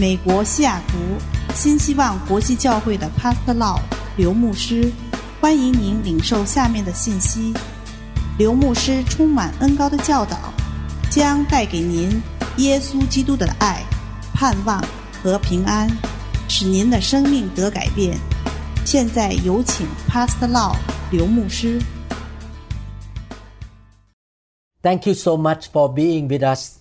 美国西雅图新希望国际教会的 Pastor Law 刘牧师，欢迎您领受下面的信息。刘牧师充满恩高的教导，将带给您耶稣基督的爱、盼望和平安，使您的生命得改变。现在有请 Pastor Law 刘牧师。Thank you so much for being with us.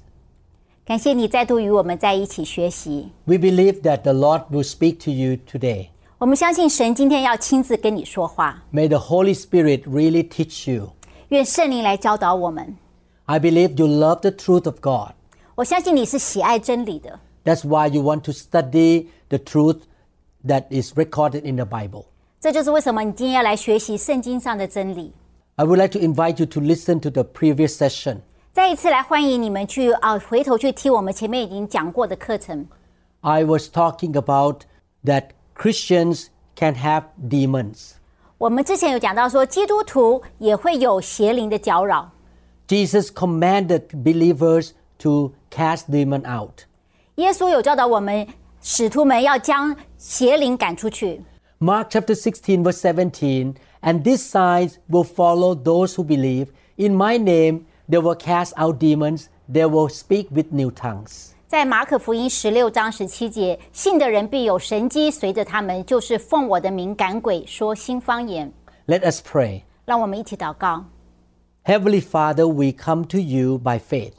感谢你再度与我们在一起学习。 We believe that the Lord will speak to you today. 我们相信神今天要亲自跟你说话， May the Holy Spirit really teach you. 愿圣灵来教导我们。 I believe you love the truth of God. 我相信你是喜爱真理的， That's why you want to study the truth that is recorded in the Bible. 这就是为什么你今天要来学习圣经上的真理。 I would like to invite you to listen to the previous session. 再一次来欢迎你们去啊，回头去听我们前面已经讲过的课程。 I was talking about that Christians can have demons. 我们之前有讲到说，基督徒也会有邪灵的搅扰。 Jesus commanded believers to cast demon out. 耶稣有教导我们，使徒们要将邪灵赶出去。 Mark chapter 16, verse 17 And these signs will follow those who believe. In my name, they will cast out demons, they will speak with new tongues. 在马可福音十六章十七节，信的人必有神迹随着他们，就是奉我的名赶鬼，说新方言。Let us pray. 让我们一起祷告。Heavenly Father, we come to you by faith.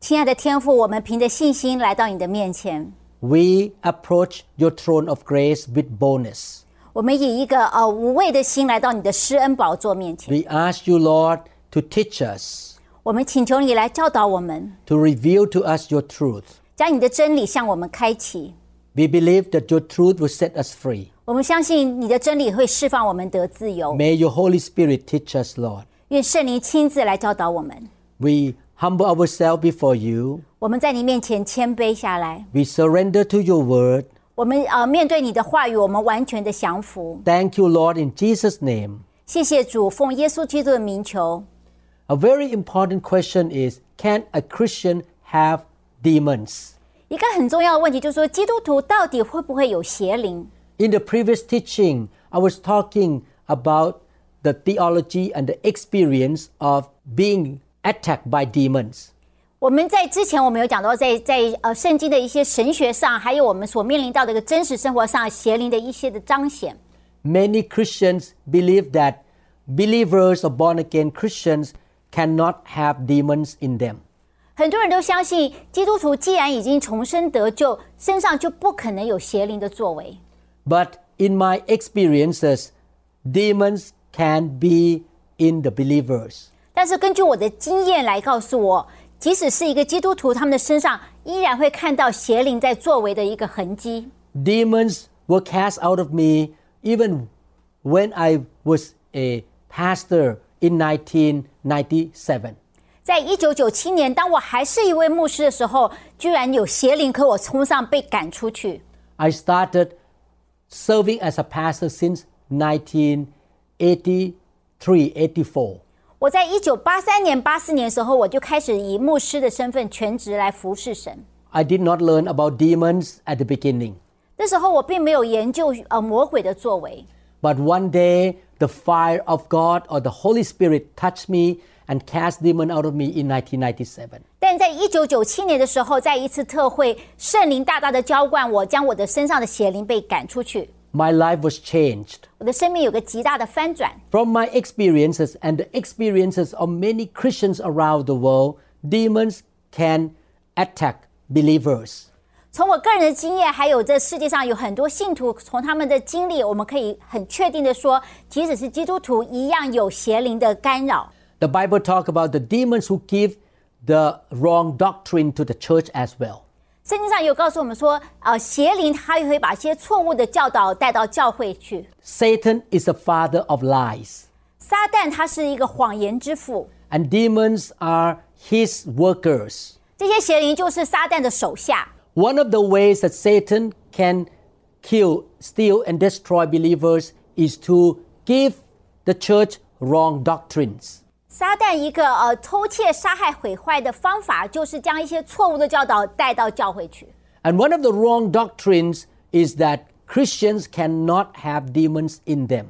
亲爱的天父，我们凭着信心来到你的面前。We approach your throne of grace with boldness. 我们以一个呃无畏的心来到你的施恩宝座面前。We ask you, Lord, to teach us. 我们请求你来教导我们， to reveal to us your truth. 将你的真理向我们开启。 We believe that your truth will set us free. 我们相信你的真理会释放我们得自由。 May your Holy Spirit teach us, Lord. 愿圣灵亲自来教导我们。 We humble ourselves before you. 我们在你面前谦卑下来， We surrender to your word. 我们呃面对你的话语，我们完全的降服。 Thank you, Lord, in Jesus' name. 谢谢主，奉耶稣基督的名求。 A very important question is Can a Christian have demons? 一个很重要的问题就是说，基督徒到底会不会有邪灵？ In the previous teaching, I was talking about the theology and the experience of being attacked by demons. 我们在之前我们有讲到在，在呃圣经的一些神学上，还有我们所面临到的一个真实生活上邪灵的一些的彰显。 Many Christians believe that believers or born again Christians cannot have demons in them. 很多人都相信，基督徒既然已经重生得救，身上就不可能有邪灵的作为。 But in my experiences, demons can be in the believers. 但是根据我的经验来告诉我，即使是一个基督徒，他们的身上依然会看到邪灵在作为的一个痕迹。 Demons were cast out of me even when I was a pastor in 1997. 在一九九七年，当我还是一位牧师的时候，居然有邪灵和我冲上，被赶出去。 I started serving as a pastor since 1983 84. 我在一九八三年、八四年的时候，我就开始以牧师的身份全职来服侍神。 I did not learn about demons at the beginning. 那时候我并没有研究呃魔鬼的作为， But one day, the fire of God or the Holy Spirit touched me and cast demon out of me in 1997. 但在一九九七年的时候，在一次特会，圣灵大大的浇灌我，将我的身上的邪灵被赶出去， My life was changed. 我的生命有个极大的翻转。 From my experiences and the experiences of many Christians around the world, demons can attack believers. 从我个人的经验，还有这世界上有很多信徒，从他们的经历，我们可以很确定的说，即使是基督徒，一样有邪灵的干扰。The Bible talk about the demons who give the wrong doctrine to the church as well. 圣经上有告诉我们说，呃，邪灵他也会把一些错误的教导带到教会去。Satan is the father of lies, 撒旦他是一个谎言之父，and demons are his workers. 这些邪灵就是撒旦的手下。One of the ways that Satan can kill, steal, and destroy believers is to give the church wrong doctrines. 撒旦一个呃偷窃、杀害、毁坏的方法，就是将一些错误的教导带到教会去。 And one of the wrong doctrines is that Christians cannot have demons in them.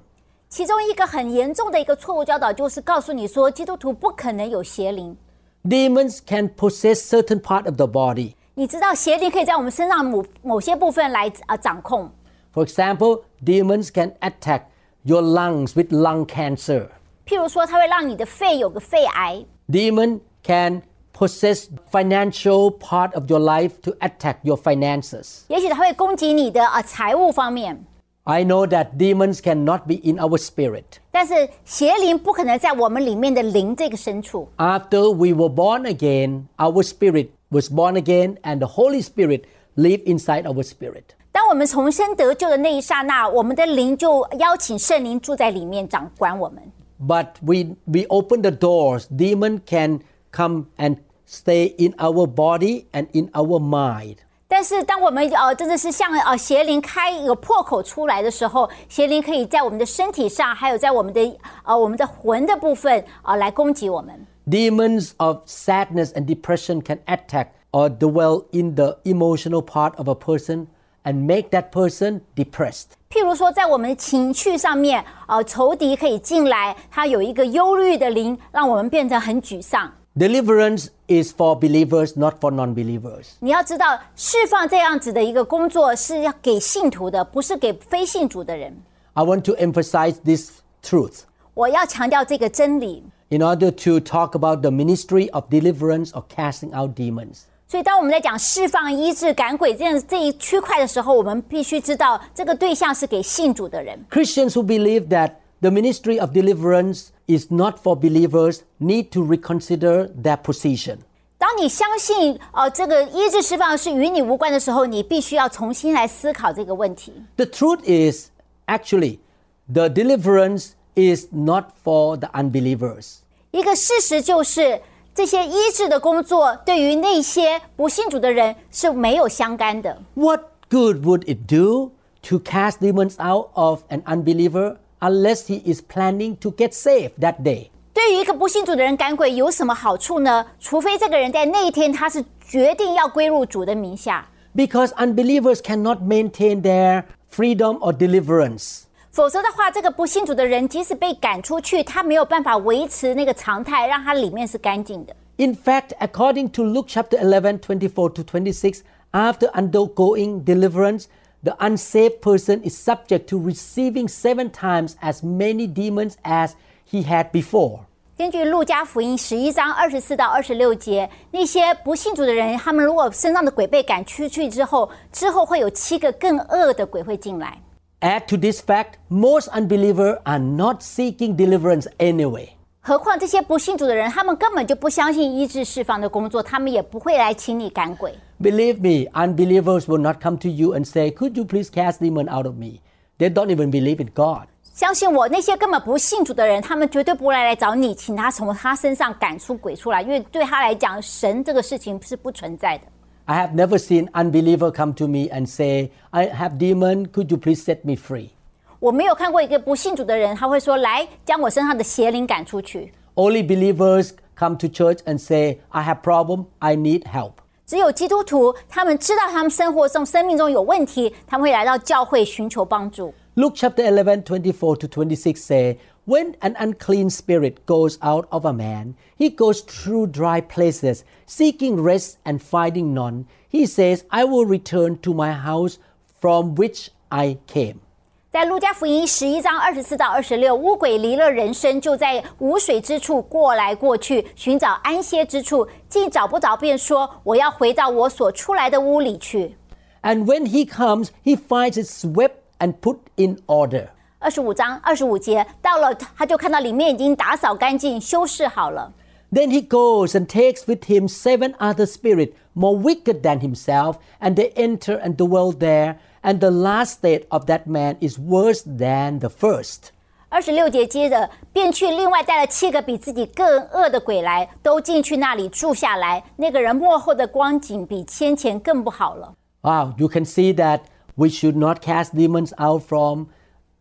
其中一个很严重的一个错误教导，就是告诉你说，基督徒不可能有邪灵。 Demons can possess certain part of the body. 你知道邪灵可以在我们身上某某些部分来啊掌控。 For example, demons can attack your lungs with lung cancer. 譬如说，它会让你的肺有个肺癌， Demon can possess financial part of your life to attack your finances. 也许它会攻击你的啊财务方面。 I know that demons cannot be in our spirit. 但是邪灵不可能在我们里面的灵这个深处。 After we were born again, our spirit was born again and the Holy Spirit lived inside our spirit. 当我们重生得救的那一刹那，我们的灵就邀请圣灵住在里面，掌管我们。 But we we open the doors, demon can come and stay in our body and in our mind. 但是当我们呃真的是像呃邪灵开一个破口出来的时候，邪灵可以在我们的身体上，还有在我们的呃我们的魂的部分呃来攻击我们。 Demons of sadness and depression can attack or dwell in the emotional part of a person and make that person depressed. 譬如说，在我们的情绪上面，呃，仇敌可以进来，他有一个忧虑的灵，让我们变得很沮丧。 Deliverance is for believers, not for non believers. 你要知道，释放这样子的一个工作是要给信徒的，不是给非信主的人。 I want to emphasize this truth 我要强调这个真理。 in order to talk about the ministry of deliverance or casting out demons. 所以，当我们在讲释放、医治、赶鬼这样这一区块的时候，我们必须知道这个对象是给信主的人。 Christians who believe that the ministry of deliverance is not for believers need to reconsider their position. 当你相信呃这个医治释放是与你无关的时候，你必须要重新来思考这个问题。 The truth is, actually, the deliverance is not for the unbelievers. 一个事实就是，这些医治的工作对于那些不信主的人是没有相干的。 What good would it do to cast demons out of an unbeliever unless he is planning to get saved that day? 对于一个不信主的人赶鬼有什么好处呢？除非这个人在那一天他是决定要归入主的名下， Because unbelievers cannot maintain their freedom or deliverance. 否则的话，这个不信主的人即使被赶出去，他没有办法维持那个常态，让他里面是干净的。In fact, according to Luke chapter 11, 24 to 26, after undergoing deliverance, the unsaved person is subject to receiving seven times as many demons as he had before. 根据路加福音十一章二十四到二十六节，那些不信主的人，他们如果身上的鬼被赶出去之后，之后会有七个更恶的鬼会进来。Add to this fact, most unbelievers are not seeking deliverance anyway. 何况这些不信主的人，他们根本就不相信医治释放的工作，他们也不会来请你赶鬼。 Believe me, unbelievers will not come to you and say, Could you please cast demon out of me? They don't even believe in God. 相信我，那些根本不信主的人，他们绝对不会来找你，请他从他身上赶出鬼出来，因为对他来讲，神这个事情是不存在的。 I have never seen unbeliever come to me and say, I have demon, could you please set me free? 我没有看过一个不信主的人，他会说：“来，将我身上的邪灵赶出去。 Only believers come to church and say, I have problem, I need help. ”只有基督徒，他们知道他们生活中、生命中有问题，他们会来到教会寻求帮助。 Luke chapter 11, 24 to 26 say, when an unclean spirit goes out of a man, he goes through dry places, seeking rest and finding none. He says, I will return to my house from which I came. 在路加福音十一章二十四到二十六，污鬼离了人身，就在无水之处过来过去，寻找安歇之处，既找不着，便说：“我要回到我所出来的屋里去。” And when he comes, he finds it swept and put in order. 二十五章二十五节到了，他就看到里面已经打扫干净、修饰好了。 Then he goes and takes with him seven other spirits more wicked than himself, and they enter and dwell there. And the last state of that man is worse than the first. 二十六节接着，便去另外带了七个比自己更恶的鬼来，都进去那里住下来。那个人幕后的光景比先前更不好了。 Wow, you can see that we should not cast demons out from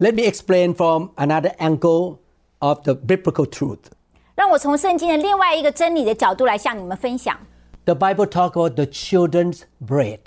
Let me explain from another angle of the biblical truth. 让我从圣经的另外一个真理的角度来向你们分享。 The Bible talks about the children's bread.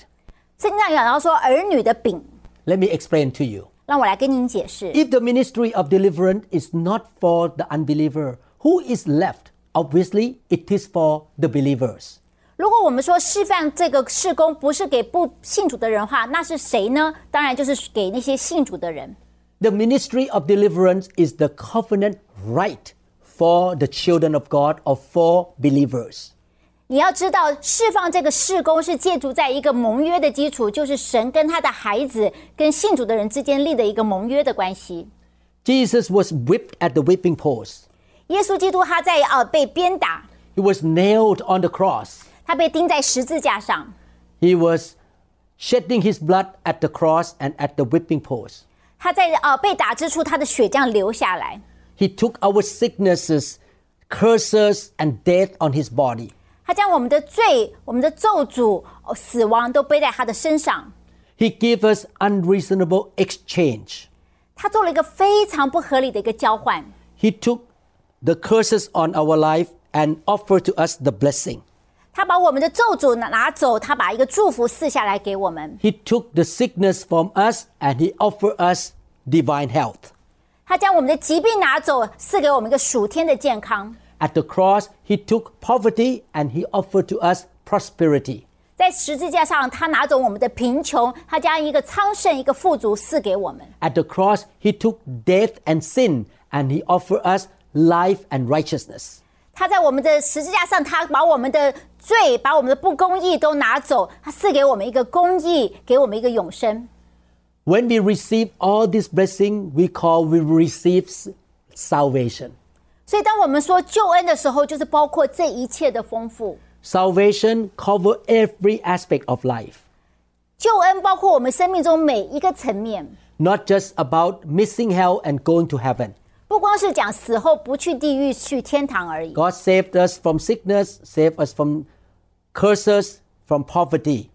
圣经上讲到说儿女的饼， Let me explain to you. 让我来跟您解释。 If the ministry of deliverance is not for the unbeliever, who is left? Obviously, it is for the believers. 如果我们说示范这个事工不是给不信主的人的话，那是谁呢？当然就是给那些信主的人。 The ministry of deliverance is the covenant right for the children of God or for believers. 你要知道，释放这个事工是借助在一个盟约的基础，就是神跟他的孩子跟信主的人之间立的一个盟约的关系。 Jesus was whipped at the whipping post. 耶稣基督他在呃被鞭打， He was nailed on the cross. 他被钉在十字架上， He was shedding his blood at the cross and at the whipping post. 他在呃被打之处，他的血这样流下来。 He took our sicknesses, curses, and death on his body. 他将我们的罪、我们的咒诅、哦死亡都背在他的身上。 He gave us unreasonable exchange. 他做了一个非常不合理的一个交换。 He took the curses on our life and offered to us the blessing. 他把我们的咒诅拿拿走，他把一个祝福赐下来给我们。 He took the sickness from us and he offered us divine health. 他将我们的疾病拿走，赐给我们一个属天的健康。 At the cross, he took poverty and he offered to us prosperity. 在十字架上，他拿走我们的贫穷，他将一个昌盛、一个富足赐给我们。 At the cross, he took death and sin and he offered us life and righteousness. 他在我们的十字架上，他把我们的 罪、把我们的不公义都拿走，他赐给我们一个公义，给我们一个永生。 When we receive all this blessing, we call we receive s- salvation. 所以，当我们说救恩的时候，就是包括这一切的丰富。 Salvation cover every aspect of life, 救恩包括我们生命中每一个层面， not just about missing hell and going to heaven. 不光是讲死后不去地狱去天堂而已。 God saved us from sickness, saved us from curses, from poverty.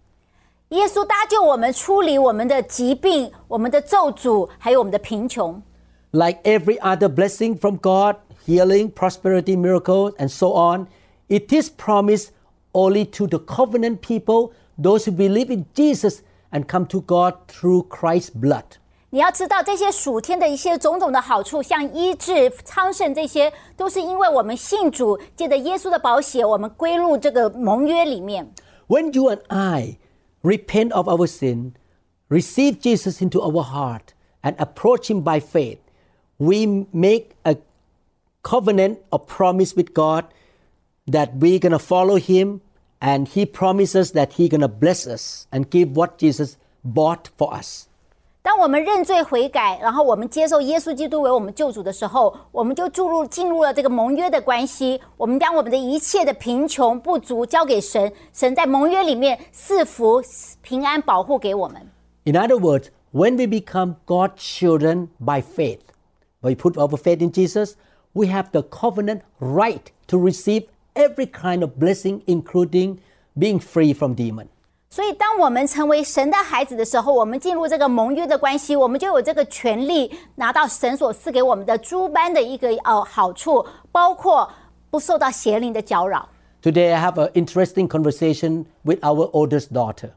耶稣搭救我们，处理我们的疾病、我们的咒诅，还有我们的贫穷。 Like every other blessing from God, healing, prosperity, miracles, and so on, it is promised only to the covenant people, those who believe in Jesus and come to God through Christ's blood. 你要知道，这些属天的一些种种的好处，像医治、昌盛，这些都是因为我们信主，借着耶稣的宝血，我们归入这个盟约里面。 When you and I repent of our sin, receive Jesus into our heart, and approach Him by faith, we make a covenant or promise with God that we're going to follow Him, and He promises that He's going to bless us and give what Jesus bought for us. 当我们认罪悔改，然后我们接受耶稣基督为我们救主的时候，我们就注入进入了这个盟约的关系。我们将我们的一切的贫穷不足交给神，神在盟约里面赐福、平安、保护给我们。 In other words, when we become God's children by faith, when we put our faith in Jesus, we have the covenant right to receive every kind of blessing, including being free from demon. 所以，当我们成为神的孩子的时候，我们进入这个盟约的关系，我们就有这个权利拿到神所赐给我们的诸般的一个呃好处，包括不受到邪灵的搅扰。Today, I have an interesting conversation with our oldest daughter.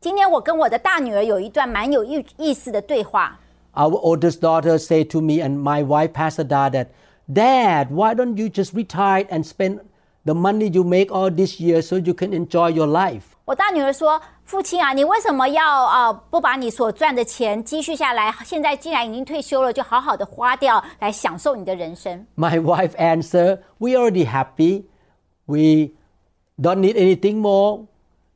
今天我跟我的大女儿有一段蛮有意意思的对话。Our oldest daughter said to me and my wife, Pastor Da, that, Dad, why don't you just retire and spend the money you make all this year so you can enjoy your life? 我大女儿说：“父亲啊，你为什么要呃不把你所赚的钱积蓄下来？现在既然已经退休了，就好好的花掉，来享受你的人生。 My wife answered, We already happy. We don't need anything more.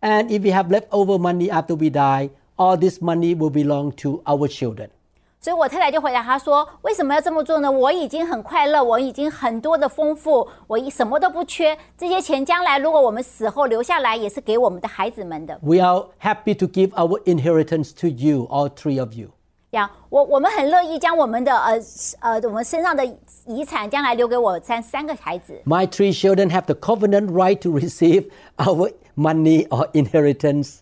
And if we have leftover money after we die, all this money will belong to our children. ” 所以我太太就回答他说：“为什么要这么做呢？我已经很快乐，我已经很多的丰富，我一什么都不缺。这些钱将来如果我们死后留下来，也是给我们的孩子们的。We are happy to give our inheritance to you, all three of you. 呀，我我们很乐意将我们的呃呃我们身上的遗产将来留给我三三个孩子。My three children have the covenant right to receive our money or inheritance.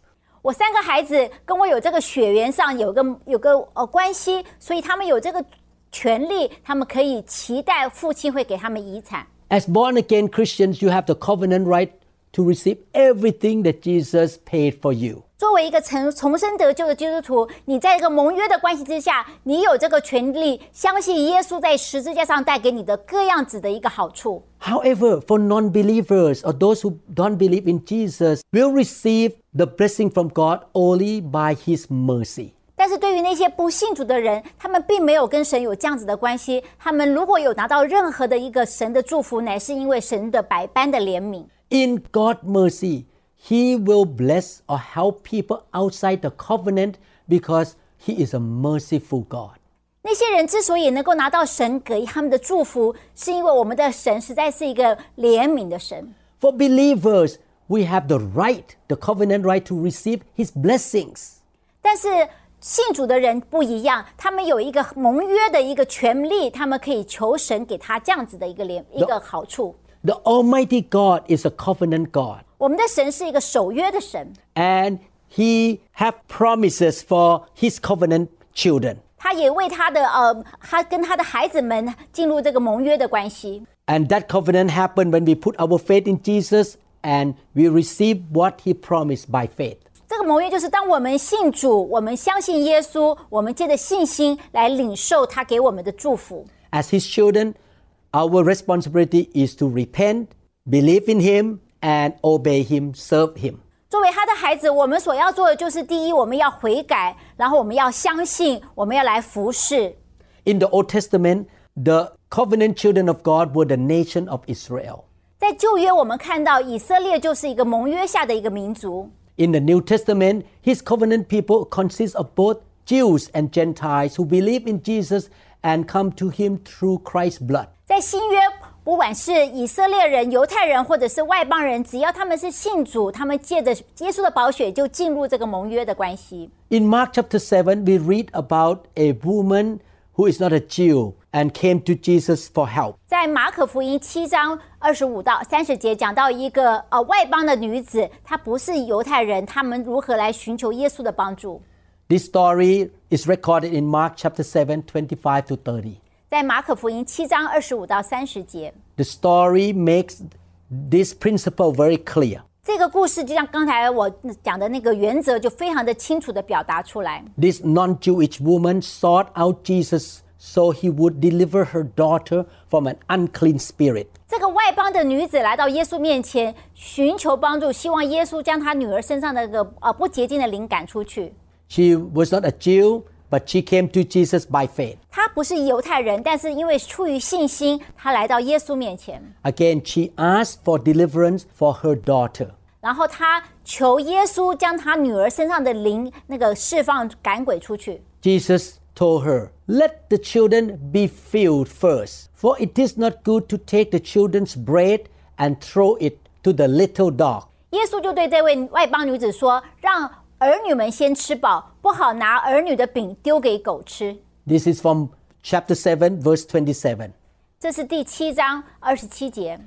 我三个孩子跟我有这个血缘上有个有个呃关系，所以他们有这个权利，他们可以期待父亲会给他们遗产。As born again Christians, you have the covenant right to receive everything that Jesus paid for you. 作为一个重重生得救的基督徒，你在一个盟约的关系之下，你有这个权利，相信耶稣在十字架上带给你的各样子的一个好处。However, for non believers or those who don't believe in Jesus, will receive the blessing from God only by His mercy. 但是对于那些不信主的人，他们并没有跟神有这样子的关系。他们如果有拿到任何的一个神的祝福，乃是因为神的百般的怜悯。In God's mercy, He will bless or help people outside the covenant because He is a merciful God. 那些人之所以能够拿到神给他们的祝福，是因为我们的神实在是一个怜悯的神。 For believers, we have the right, the covenant right to receive His blessings. 但是信主的人不一样，他们有一个盟约的一个权利，他们可以求神给他这样子的一个怜一个好处。 The Almighty God is a covenant God, 我们的神是一个守约的神， and He have promises for His covenant children. 他也为他的呃，他跟他的孩子们进入这个盟约的关系。 And that covenant happened when we put our faith in Jesus and we receive what He promised by faith. 这个盟约就是当我们信主，我们相信耶稣，我们借着信心来领受他给我们的祝福。 As His children, our responsibility is to repent, believe in Him, and obey Him, serve Him. 作为他的孩子，我们所要做的就是：第一，我们要悔改；然后我们要相信，我们要来服侍。 In the Old Testament, the covenant children of God were the nation of Israel. 在旧约，我们看到以色列就是一个盟约下的一个民族； In the New Testament, His covenant people consist of both Jews and Gentiles who believe in Jesus and come to Him through Christ's blood. 在新约， 不管是以色列人、犹太人，或者是外邦人，只要他们是信主，他们借着耶稣的宝血就进入这个盟约的关系。 In Mark chapter 7, we read about a woman who is not a Jew and came to Jesus for help. 在马可福音七章二十五到三十节讲到一个呃外邦的女子，她不是犹太人，他们如何来寻求耶稣的帮助。 This story is recorded in Mark chapter 7, 25 to 30. 在马可福音七章二十五到三十节， The story makes this principle very clear. 这个故事就像刚才我讲的那个原则，就非常的清楚的表达出来。 This non Jewish woman sought out Jesus so he would deliver her daughter from an unclean spirit. 这个外邦的女子来到耶稣面前，寻求帮助，希望耶稣将她女儿身上的那个呃不洁净的灵赶出去。 She was not a Jew, but she came to Jesus by faith. 她不是犹太人，但是因为出于信心，她来到耶稣面前， Again, she asked for deliverance for her daughter. 然后她求耶稣将她女儿身上的灵那个释放赶鬼出去。 Jesus told her, Let the children be filled first, for it is not good to take the children's bread and throw it to the little dog. 耶稣就对这位外邦女子说：“让 儿女们先吃饱，不好拿儿女的饼丢给狗吃。 This is from chapter 7, verse 27. ”这是第七章二十七节。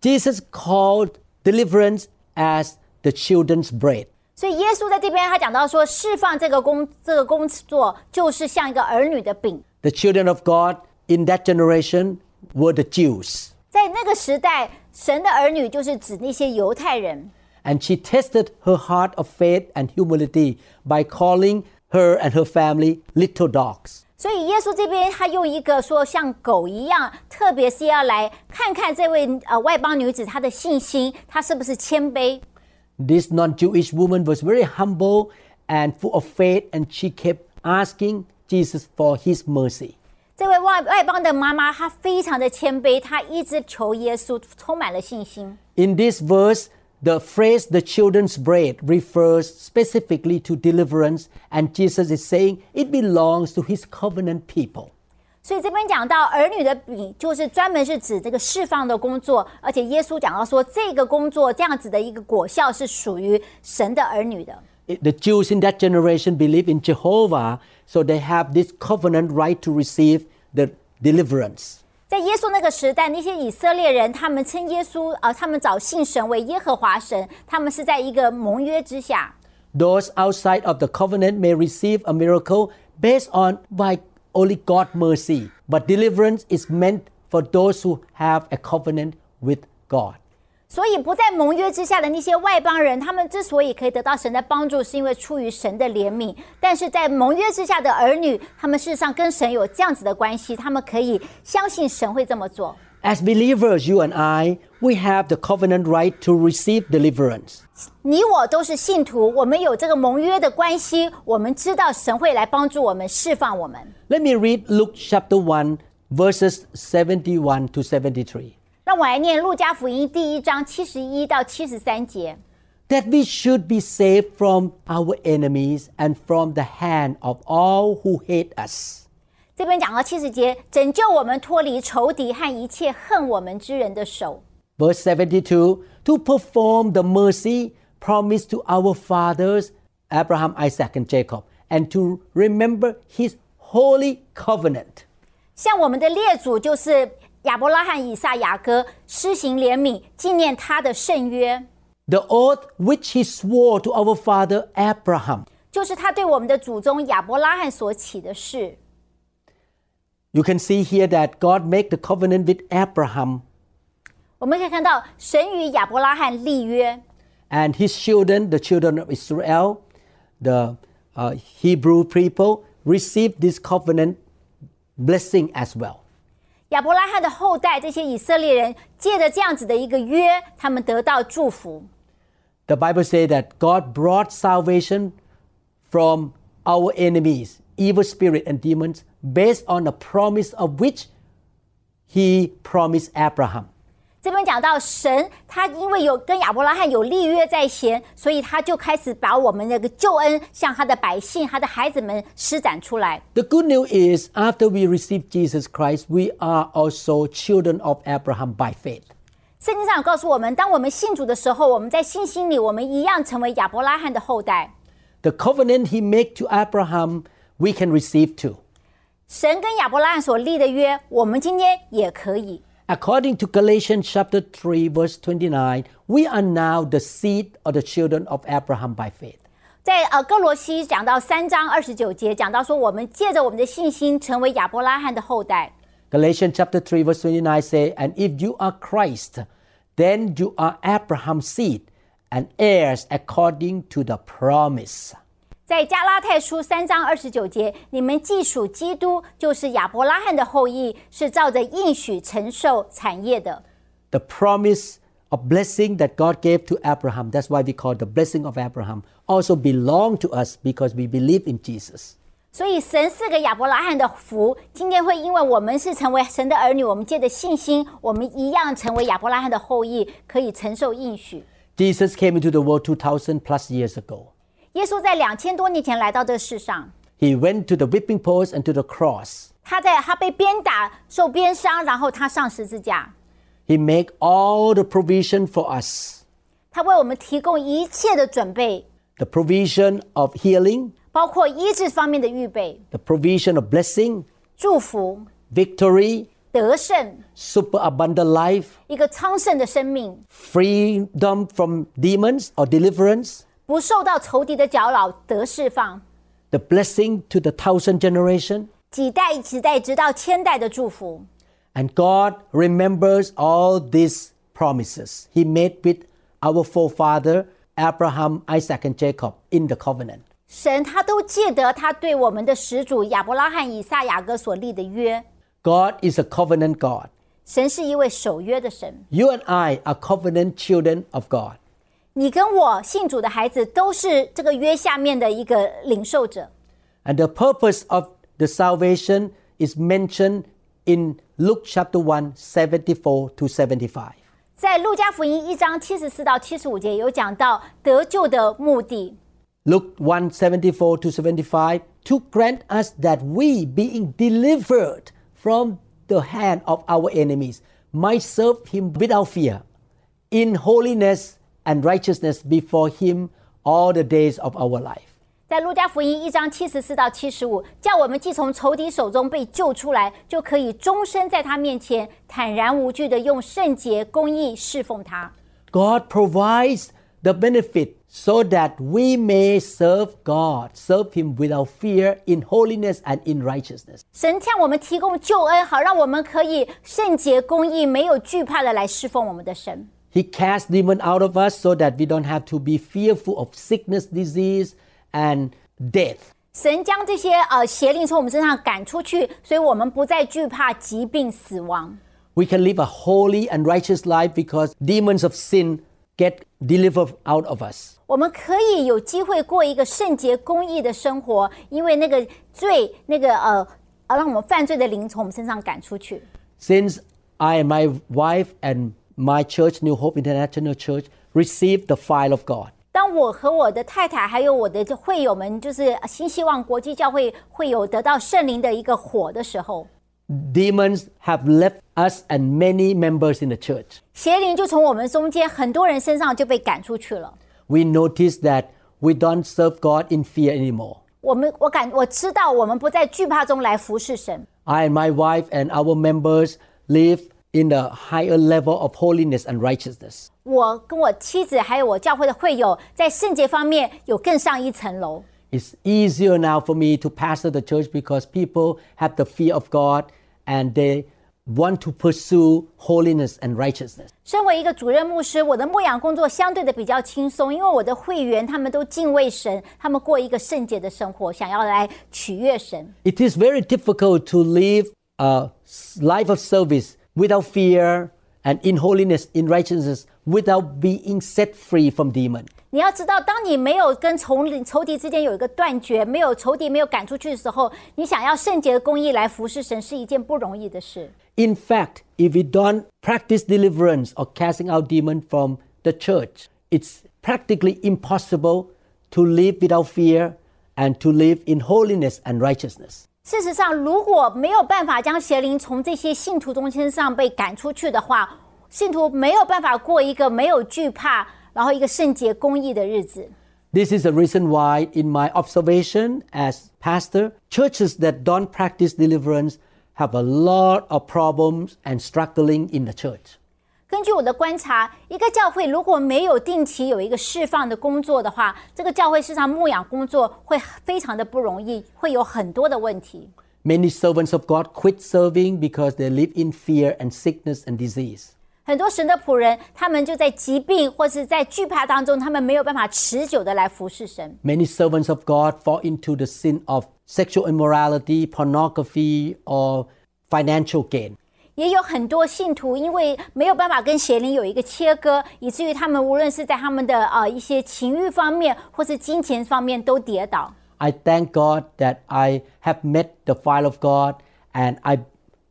Jesus called deliverance as the children's bread. 所以耶稣在这边他讲到说，释放这个工这个工作就是像一个儿女的饼。 The children of God in that generation were the Jews. 在那个时代，神的儿女就是指那些犹太人。 And she tested her heart of faith and humility by calling her and her family little dogs. 所以耶稣这边他用一个说像狗一样，特别是要来看看这位呃外邦女子她的信心，她是不是谦卑。 This non Jewish woman was very humble and full of faith, and she kept asking Jesus for his mercy. 这位外外邦的妈妈，她非常的谦卑，她一直求耶稣，充满了信心。 In this verse, the phrase the children's bread refers specifically to deliverance, and Jesus is saying it belongs to his covenant people. 所以这边讲到儿女的饼，就是专门是指这个释放的工作，而且耶稣讲到说，这个工作这样子的一个果效是属于神的儿女的。 It- The Jews in that generation believe in Jehovah, so they have this covenant right to receive the deliverance. 在耶稣那个时代，那些以色列人，他们称耶稣，呃，他们找信神为耶和华神，他们是在一个盟约之下。 Those outside of the covenant may receive a miracle based on by only God mercy, but deliverance is meant for those who have a covenant with God. 所以不在盟约之下的那些外邦人，他们之所以可以得到神的帮助，是因为出于神的怜悯；但是在盟约之下的儿女，他们事实上跟神有这样子的关系，他们可以相信神会这么做。 As believers, you and I, we have the covenant right to receive deliverance. 你我都是信徒，我们有这个盟约的关系，我们知道神会来帮助我们，释放我们。 Let me read Luke chapter 1, verses 71 to 73. 让我来念路加福音第一章七十一到七十三节。 That we should be saved from our enemies and from the hand of all who hate us. 这边讲到七十节，拯救我们脱离仇敌和一切恨我们之人的手。 Verse 72 To perform the mercy promised to our fathers, Abraham, Isaac, and Jacob, and to remember his holy covenant. 像我们的列祖就是 亚伯拉罕、以撒、雅各，施行怜悯，纪念他的圣约， The oath which he swore to our father Abraham. 就是他对我们的祖宗亚伯拉罕所起的誓。 You can see here that God made the covenant with Abraham 我们可以看到，神与亚伯拉罕立约， and his children, the children of Israel, the uh, Hebrew people, received this covenant blessing as well. 亚伯拉罕的后代这些以色列人借着这样子的一个约，他们得到祝福。 The Bible says that God brought salvation from our enemies, evil spirit and demons, based on a promise of which he promised Abraham. 这边讲到神，他因为有跟亚伯拉罕有立约在先，所以他就开始把我们那个救恩向他的百姓、他的孩子们施展出来。The good news is, after we receive Jesus Christ, we are also children of Abraham by faith. 圣经上有告诉我们，当我们信主的时候，我们在信心里，我们一样成为亚伯拉罕的后代。The covenant he made to Abraham, we can receive too. 神跟亚伯拉罕所立的约，我们今天也可以。According to Galatians chapter 3 verse 29, we are now the seed of the children of Abraham by faith. 在呃哥罗西讲到三章二十九节，讲到说我们借着我们的信心成为亚伯拉罕的后代。 Galatians chapter 3 verse 29 say, And if you are Christ, then you are Abraham's seed and heirs according to the promise. 在加拉太书三章二十九节，你们既属基督，就是亚伯拉罕的后裔，是照着应许承受产业的。 The promise of blessing that God gave to Abraham, that's why we call it the blessing of Abraham, also belong to us because we believe in Jesus. 所以神赐给亚伯拉罕的福，今天会因为我们是成为神的儿女，我们借着信心，我们一样成为亚伯拉罕的后裔，可以承受应许。 Jesus came into the world 2000 plus years ago. 耶稣在两千多年前来到这世上， He went to the whipping post and to the cross. 他在他被鞭打、受鞭伤，然后他上十字架， He made all the provision for us. 他为我们提供一切的准备， The provision of healing, 包括医治方面的预备、 the provision of blessing, 祝福、 victory, 得胜， superabundant life, 一个昌盛的生命， freedom from demons or deliverance, 不受到仇敌的搅扰，得释放， the blessing to the thousand generation. 几代几代直到千代的祝福。 And God remembers all these promises He made with our forefather Abraham, Isaac, and Jacob in the covenant. 神他都记得他对我们的始祖亚伯拉罕、以撒、雅各所立的约。 God is a covenant God. 神是一位守约的神。 You and I are covenant children of God. 你跟我信主的孩子都是这个约下面的一个领受者。 And the purpose of the salvation is mentioned in Luke chapter 1, 74 to 75. 在路加福音一章七十四到七十五节有讲到得救的目的。 Luke 1 74 to 75 to grant us that we, being delivered from the hand of our enemies, might serve him without fear, in holiness and righteousness before him all the days of our life. 在路加福音一章七十四到七十五，叫我们既从仇敌手中被救出来，就可以终身在他面前坦然无惧的用圣洁、公义侍奉他。 God provides the benefit so that we may serve God, serve Him without fear, in holiness and in righteousness. 神向我们提供救恩，好让我们可以圣洁、公义，没有惧怕的来侍奉我们的神。 He casts demon out of us so that we don't have to be fearful of sickness, disease, and death. 神将这些呃邪灵从我们身上赶出去，所以我们不再惧怕疾病、死亡。 We can live a holy and righteous life because demons of sin get delivered out of us. 我们可以有机会过一个圣洁、公义的生活，因为那个罪、那个呃呃让我们犯罪的灵从我们身上赶出去。 Since I and my wife and my church, New Hope International Church, received the fire of God, 当我和我的太太还有我的会友们，就是新希望国际教会会有得到圣灵的一个火的时候， demons have left us and many members in the church. 邪灵就从我们中间很多人身上就被赶出去了。 We notice that we don't serve God in fear anymore. 我们我感我知道我们不在惧怕中来服侍神。 I and my wife and our members live in a higher level of holiness and righteousness. 我跟我妻子还有我教会的会友，在圣洁方面有更上一层楼。 It's easier now for me to pastor the church because people have the fear of God and they want to pursue holiness and righteousness. 身为一个主任牧师，我的牧养工作相对的比较轻松，因为我的会员他们都敬畏神，他们过一个圣洁的生活，想要来取悦神。 It is very difficult to live a s- life of service without fear and in holiness, in righteousness, without being set free from demon. 你要知道，当你没有跟仇仇敌之间有一个断绝，没有仇敌没有赶出去的时候，你想要圣洁的公义来服侍神，是一件不容易的事。 In fact, if we don't practice deliverance or casting out demon from the church, it's practically impossible to live without fear and to live in holiness and righteousness. 事实上，如果没有办法将邪灵从这些信徒中身上被赶出去的话，信徒没有办法过一个没有惧怕，然后一个圣洁公义的日子。 This is the reason why, in my observation as pastor, churches that don't practice deliverance have a lot of problems and struggling in the church. 根据我的观察，一个教会如果没有定期有一个释放的工作的话，这个教会事实上牧养工作会非常的不容易，会有很多的问题。 Many servants of God quit serving because they live in fear and sickness and disease. 很多神的仆人，他们就在疾病或是在惧怕当中，他们没有办法持久的来服侍神。 Many servants of God fall into the sin of sexual immorality, pornography, or financial gain. 也有很多信徒因为没有办法跟邪灵有一个切割，以至于他们无论是在他们的呃一些情欲方面，或是金钱方面都跌倒。 I thank God that I have met the fire of God and I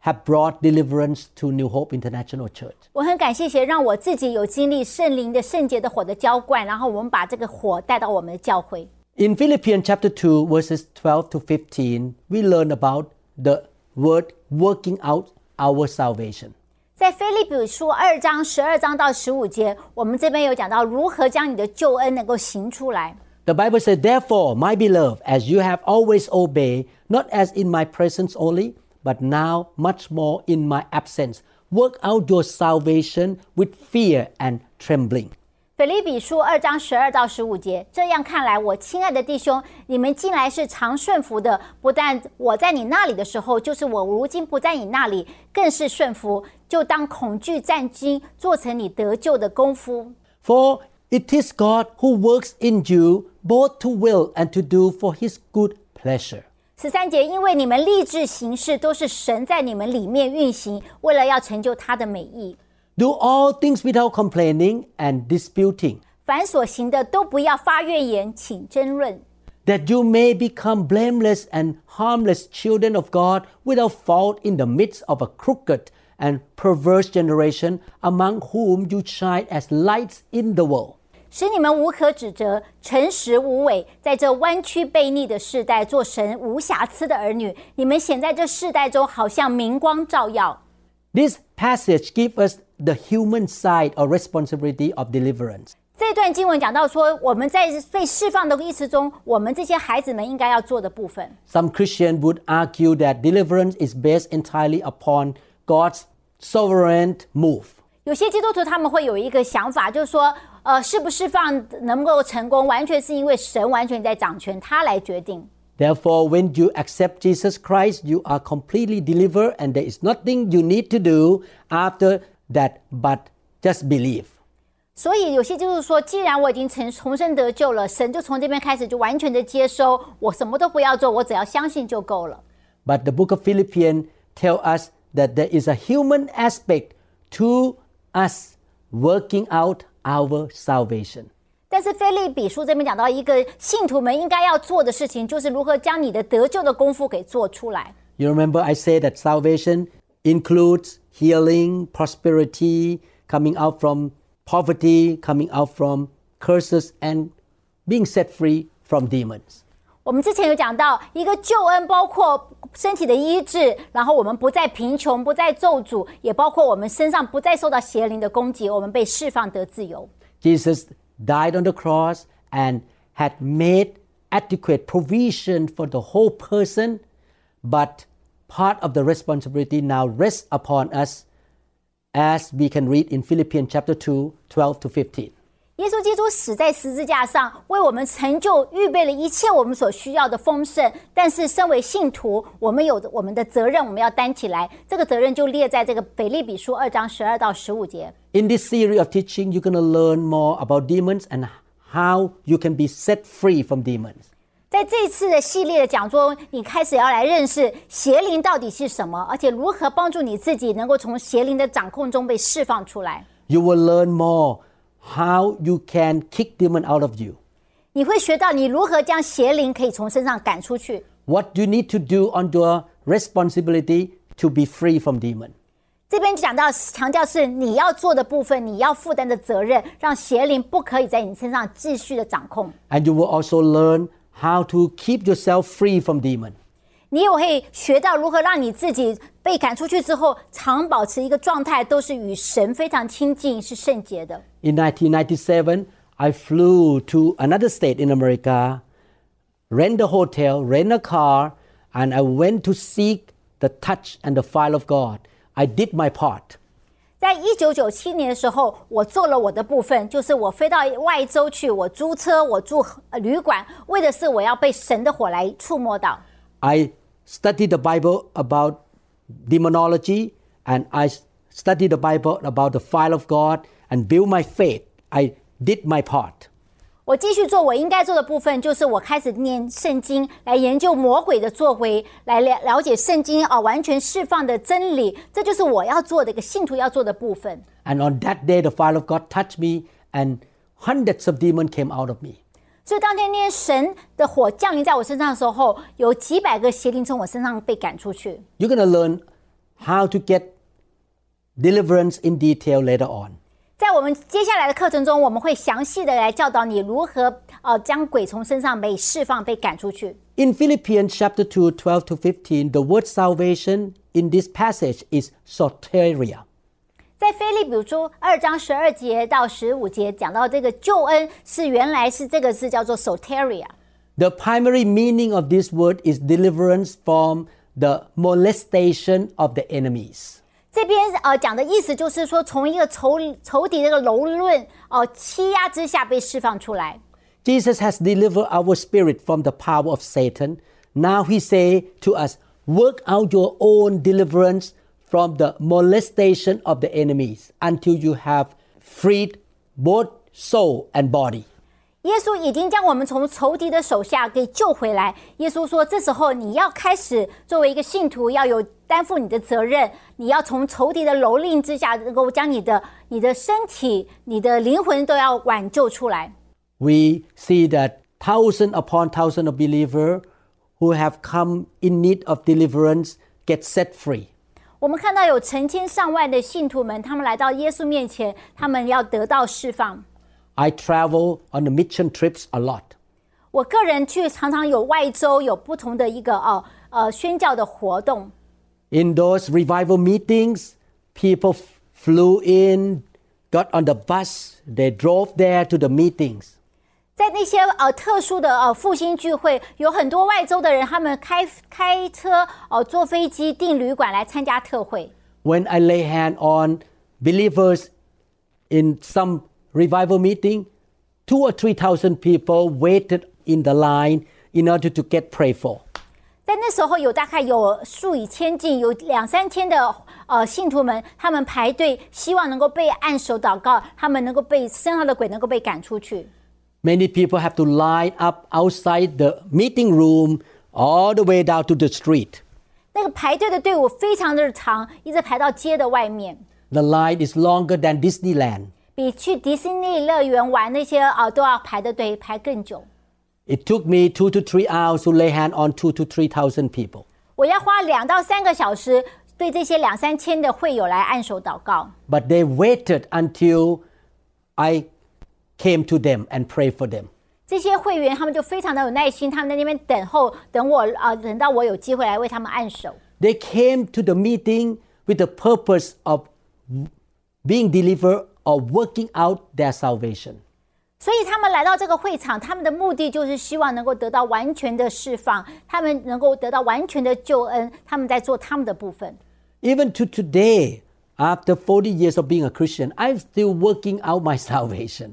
have brought deliverance to New Hope International Church. 我很感谢神，让我自己有经历圣灵的圣洁的火的浇灌，然后我们把这个火带到我们的教会。 In Philippians chapter 2 verses 12 to 15, we learn about the word working out our salvation. 在菲利比书二章十二章到十五节，我们这边有讲到如何将你的救恩能够行出来。 The Bible says, Therefore, my beloved, as you have always obeyed, not as in my presence only, but now much more in my absence, work out your salvation with fear and trembling. 腓立比书二章十二到十五节，这样看来，我亲爱的弟兄，你们近来是常顺服的。不但我在你那里的时候，就是我如今不在你那里，更是顺服。就当恐惧战惊，做成你得救的功夫。For it is God who works in you both to will and to do for his good pleasure. 十三节，因为你们立志行事，都是神在你们里面运行，为了要成就他的美意。Do all things without complaining and disputing, 凡所行的，都不要发怨言，请争论。 that you may become blameless and harmless children of God without fault in the midst of a crooked and perverse generation, among whom you shine as lights in the world. 使你们无可指责，诚实无伪，在这弯曲悖逆的世代，做神无瑕疵的儿女。你们显在这世代中，好像明光照耀。 This passage gives us the human side or responsibility of deliverance. 这段经文讲到说，我们在被释放的意思中，我们这些孩子们应该要做的部分。 Some Christians would argue that deliverance is based entirely upon God's sovereign move. 有些基督徒他们会有一个想法，就是说，呃，释不释放能够成功，完全是因为神完全在掌权，他来决定。 Therefore, when you accept Jesus Christ, you are completely delivered, and there is nothing you need to do after that but just believe. 所以有些就是说，既然我已经重重生得救了，神就从这边开始就完全的接收，我什么都不要做，我只要相信就够了。But the book of Philippians tell us that there is a human aspect to us working out our salvation. 但是腓立比书这边讲到一个信徒们应该要做的事情，就是如何将你的得救的功夫给做出来。You remember I said that salvation includes healing, prosperity, coming out from poverty, coming out from curses, and being set free from demons. 我们之前有讲到，一个救恩包括身体的医治，然后我们不再贫穷，不再咒诅，也包括我们身上不再受到邪灵的攻击，我们被释放得自由。 Jesus died on the cross and had made adequate provision for the whole person, but part of the responsibility now rests upon us as we can read in Philippians chapter 2, 12 to 15. 耶稣基督死在十字架上，为我们成就预备了一切我们所需要的丰盛。但是，身为信徒，我们有我们的责任，我们要担起来。这个责任就列在这个腓立比书二章十二到十五节。In this series of teaching, you're going to learn more about demons and how you can be set free from demons. 在这次的系列的讲座，你开始要来认识邪灵到底是什么，而且如何帮助你自己能够从邪灵的掌控中被释放出来。 You will learn more how you can kick demon out of you. 你会学到你如何将邪灵可以从身上赶出去。 What you need to do on your responsibility to be free from demon. 这边讲到强调是你要做的部分，你要负担的责任，让邪灵不可以在你身上继续的掌控。 And you will also learn how to keep yourself free from demon. 你也会学到如何让你自己被赶出去之后，常保持一个状态，都是与神非常亲近，是圣洁的。 In 1997, I flew to another state in America, rent a hotel, rent a car, and I went to seek the touch and the file of God. I did my part. 在一九九七年的时候，我做了我的部分，就是我飞到外州去，我租车，我住呃旅馆，为的是我要被神的火来触摸到。 I studied the Bible about demonology and I studied the Bible about the file of God and build my faith. I did my part. 我继续做我应该做的部分，就是我开始念圣经，来研究魔鬼的作为，来了了解圣经啊、完全释放的真理，这就是我要做的一个信徒要做的部分。 And on that day, the fire of God touched me and hundreds of demons came out of me. 所以当天天神的火降临在我身上的时候，有几百个邪灵从我身上被赶出去。 You're going to learn how to get deliverance in detail later on. 在我们接下来的课程中，我们会详细的来教导你如何呃将鬼从身上被释放、被赶出去。In Philippians chapter 2, 12 to 15, the word salvation in this passage is soteria. 在腓立比书二章十二节到十五节讲到这个救恩是原来是这个字叫做 soteria。The primary meaning of this word is deliverance from the molestation of the enemies. 这边呃讲的意思就是说，从一个仇仇敌这个蹂躏哦、欺压之下被释放出来。 Jesus has delivered our spirit from the power of Satan. Now he say to us, work out your own deliverance from the molestation of the enemies until you have freed both soul and body. 耶稣已经将我们从仇敌的手下给救回来。耶稣说：“这时候你要开始作为一个信徒，要有担负你的责任，你要从仇敌的蹂躏之下，能够将你的、你的身体、你的灵魂都要挽救出来。” we see that thousand upon thousand of believers who have come in need of deliverance get set free. 我 我们看到有成千上万的信徒们，他们来到耶稣面前，他们要得到释放。 I travel on the mission trips a lot. 我个人去常常有外州有不同的一个哦呃宣教的活动， In those revival meetings, people f- flew in, got on the bus, they drove there to the meetings. 在那些呃特殊的呃复兴聚会，有很多外州的人，他们开开车呃坐飞机订旅馆来参加特会。 When I lay hand on believers in some revival meeting, two or three thousand people waited in the line in order to get prayed for. 在那时候，有大概有数以千计，有两三千的呃信徒们，他们排队，希望能够被按手祷告，他们能够被身上的鬼能够被赶出去。 Many people have to line up outside the meeting room all the way down to the street. 那个排队的队伍非常的长，一直排到街的外面， The line is longer than Disneyland. 比去迪士尼乐园玩那些啊、呃都要排的队排更久。 It took me two to three hours to lay hand on two to three thousand people. 我要花两到三个小时对这些两三千的会友来按手祷告。 But they waited until I came to them and prayed for them. 这些会员他们就非常的有耐心，他们在那边等候，等我啊、呃等到我有机会来为他们按手。 They came to the meeting with the purpose of being delivered or working out their salvation. 所以他们来到这个会场，他们的目的就是希望能够得到完全的释放，他们能够得到完全的救恩，他们在做他们的部分。 Even to today, after 40 years of being a Christian, I'm still working out my salvation.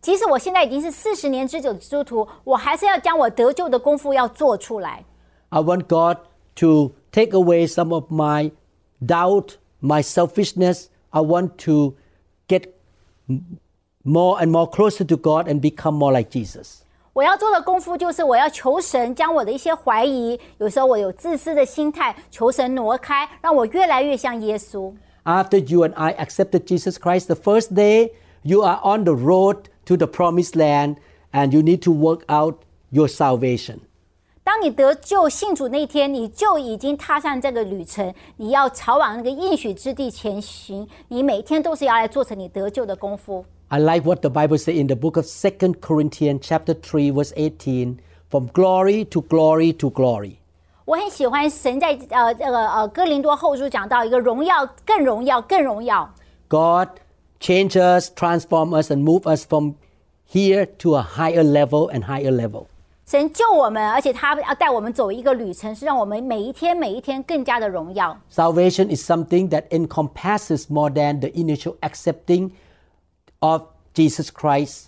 即使我现在已经是四十年之久的基督徒，我还是要将我得救的功夫要做出来。 I want God to take away some of my doubt, my selfishness. I want to get m- more and more closer to God and become more like Jesus. 我要做的功夫就是我要求神将我的一些怀疑，有时候我有自私的心态，求神挪开，让我越来越像耶稣。 After you and I accepted Jesus Christ the first day, you are on the road to the promised land and you need to work out your salvation. 当你得救信主那天，你就已经踏上这个旅程，你要朝往那个应许之地前行。你每天都是要来做成你得救的功夫。 I like what the Bible says in the book of 2 Corinthians chapter 3 verse 18, from glory to glory to glory. 我很喜欢神在呃这个呃哥林多后书讲到一个荣耀更荣耀更荣耀， God change us, transform us, and move us from here to a higher level and higher level. 神救我们，而且他要带我们走一个旅程，是让我们每一天每一天更加的荣耀。 Salvation is something that encompasses more than the initial accepting of Jesus Christ.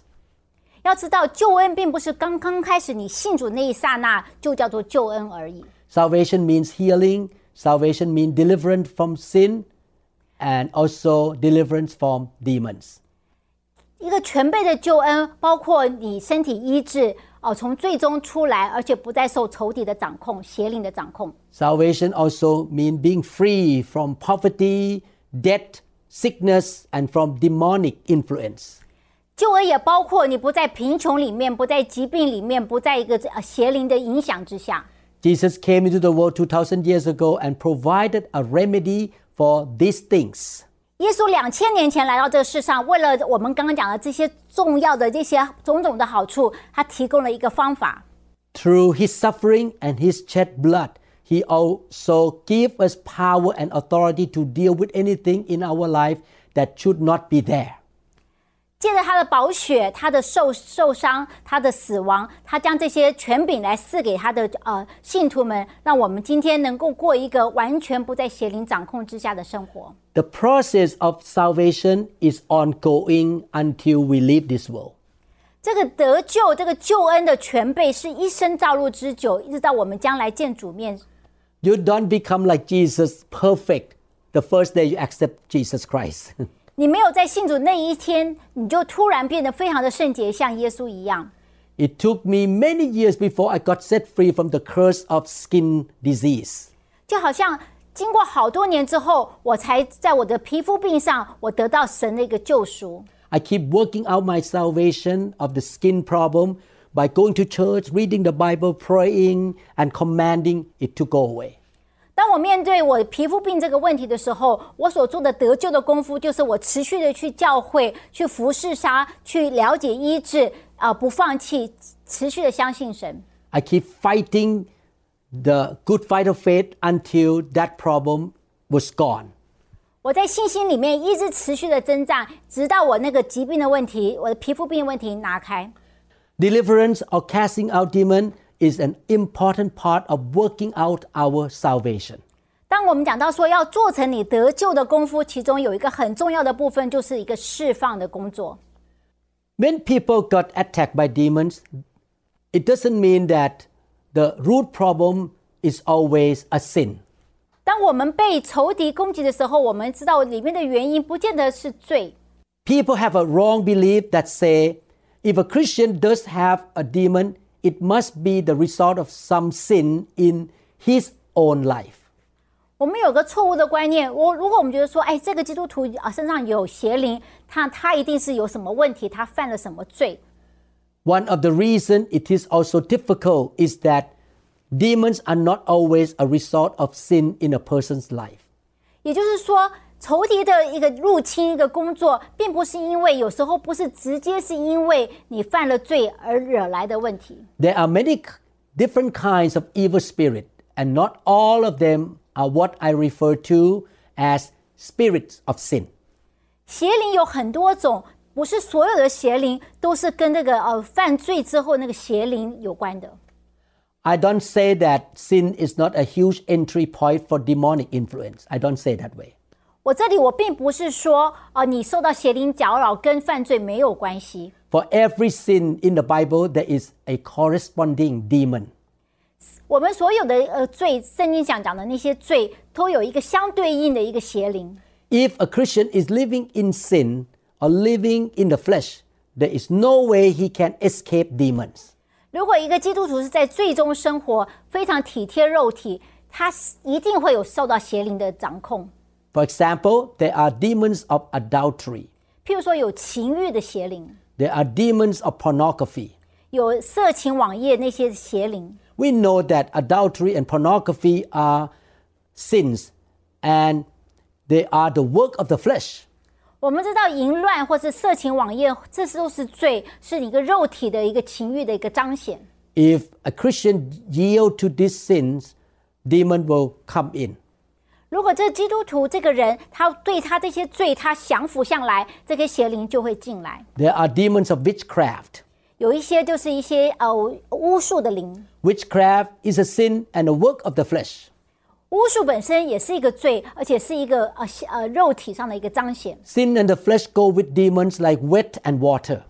要知道，救恩并不是刚刚开始你信主那一刹那就叫做救恩而已。 Salvation means healing, salvation means deliverance from sin, and also deliverance from demons. 一个全备的救恩，包括你身体医治， 哦，从罪中出来，而且不再受仇敌的掌控、邪灵的掌控。Salvation also means being free from poverty, debt, sickness, and from demonic influence. 救恩也包括你不在贫穷里面，不在疾病里面，不在一个邪灵的影响之下。Jesus came into the world 2,000 years ago and provided a remedy for these things. 耶稣两千年前来到这个世上，为了我们刚刚讲的这些重要的这些种种的好处，他提供了一个方法。 Through his suffering and his shed blood, he also gave us power and authority to deal with anything in our life that should not be there. 借着他的宝血、他的受受伤、他的死亡，他将这些权柄来赐给他的呃信徒们，让我们今天能够过一个完全不在邪灵掌控之下的生活。The process of salvation is ongoing until we leave this world. 这个得救、这个救恩的全备是一生造路之久，一直到我们将来见主面。You don't become like Jesus perfect the first day you accept Jesus Christ. 你没有在信主那一天，你就突然变得非常的圣洁，像耶稣一样。 it took me many years before I got set free from the curse of skin disease. 就好像经过好多年之后，我才在我的皮肤病上，我得到神的一个救赎。 I keep working out my salvation of the skin problem by going to church, reading the Bible, praying, and commanding it to go away. 当我面对我皮肤病这个问题的时候，我所做的得救的功夫，就是我持续的去教会、去服侍他、去了解医治，啊、不放弃，持续的相信神。I keep fighting the good fight of faith until that problem was gone. 我在信心里面一直持续的征战，直到我那个疾病的问题，我的皮肤病的问题拿开。Deliverance or casting out demon is an important part of working out our salvation. 当我们讲到说要做成你得救的功夫，其中有一个很重要的部分，就是一个释放的工作。 When people got attacked by demons, it doesn't mean that the root problem is always a sin. 当我们被仇敌攻击的时候，我们知道里面的原因不见得是罪。 People have a wrong belief that say if a Christian does have a demon, it must be the result of some sin in his own life. 我们有个错误的观念，我如果我们觉得说，哎，这个基督徒啊身上有邪灵，他他一定是有什么问题，他犯了什么罪。 One of the reasons it is also difficult is that demons are not always a result of sin in a person's life. 也就是说， 仇敌的一个入侵、一个工作，并不是因为有时候不是直接是因为你犯了罪而惹来的问题。 There are many k- different kinds of evil spirit, and not all of them are what I refer to as spirits of sin. 邪灵有很多种，不是所有的邪灵都是跟那个呃犯罪之后那个邪灵有关的。 I don't say that sin is not a huge entry point for demonic influence. I don't say that way. 我这里我并不是说，呃，你受到邪灵搅扰跟犯罪没有关系。For every sin in the Bible, there is a corresponding demon. 我们所有的呃罪，圣经讲讲的那些罪，都有一个相对应的一个邪灵。If a Christian is living in sin or living in the flesh, there is no way he can escape demons. 如果一个基督徒是在罪中生活，非常体贴肉体，他一定会有受到邪灵的掌控。For example, there are demons of adultery, 譬如说，有情欲的邪灵， there are demons of pornography. 有色情网页那些邪灵。 We know that adultery and pornography are sins and they are the work of the flesh. 我们知道淫乱或是色情网页，这都是罪，是一个肉体的一个情欲的一个彰显。 If a Christian yield to these sins, demon will come in. 如果这基督徒这个人，他对他这些罪，他降服下来，这个邪灵就会进来。There are demons of witchcraft. 有一些就是一些呃巫术的灵，Witchcraft is a sin and a work of the flesh. 巫术本身也是一个罪，而且是一个呃呃肉体上的一个彰显。Sin and the flesh go with demons like wet and water.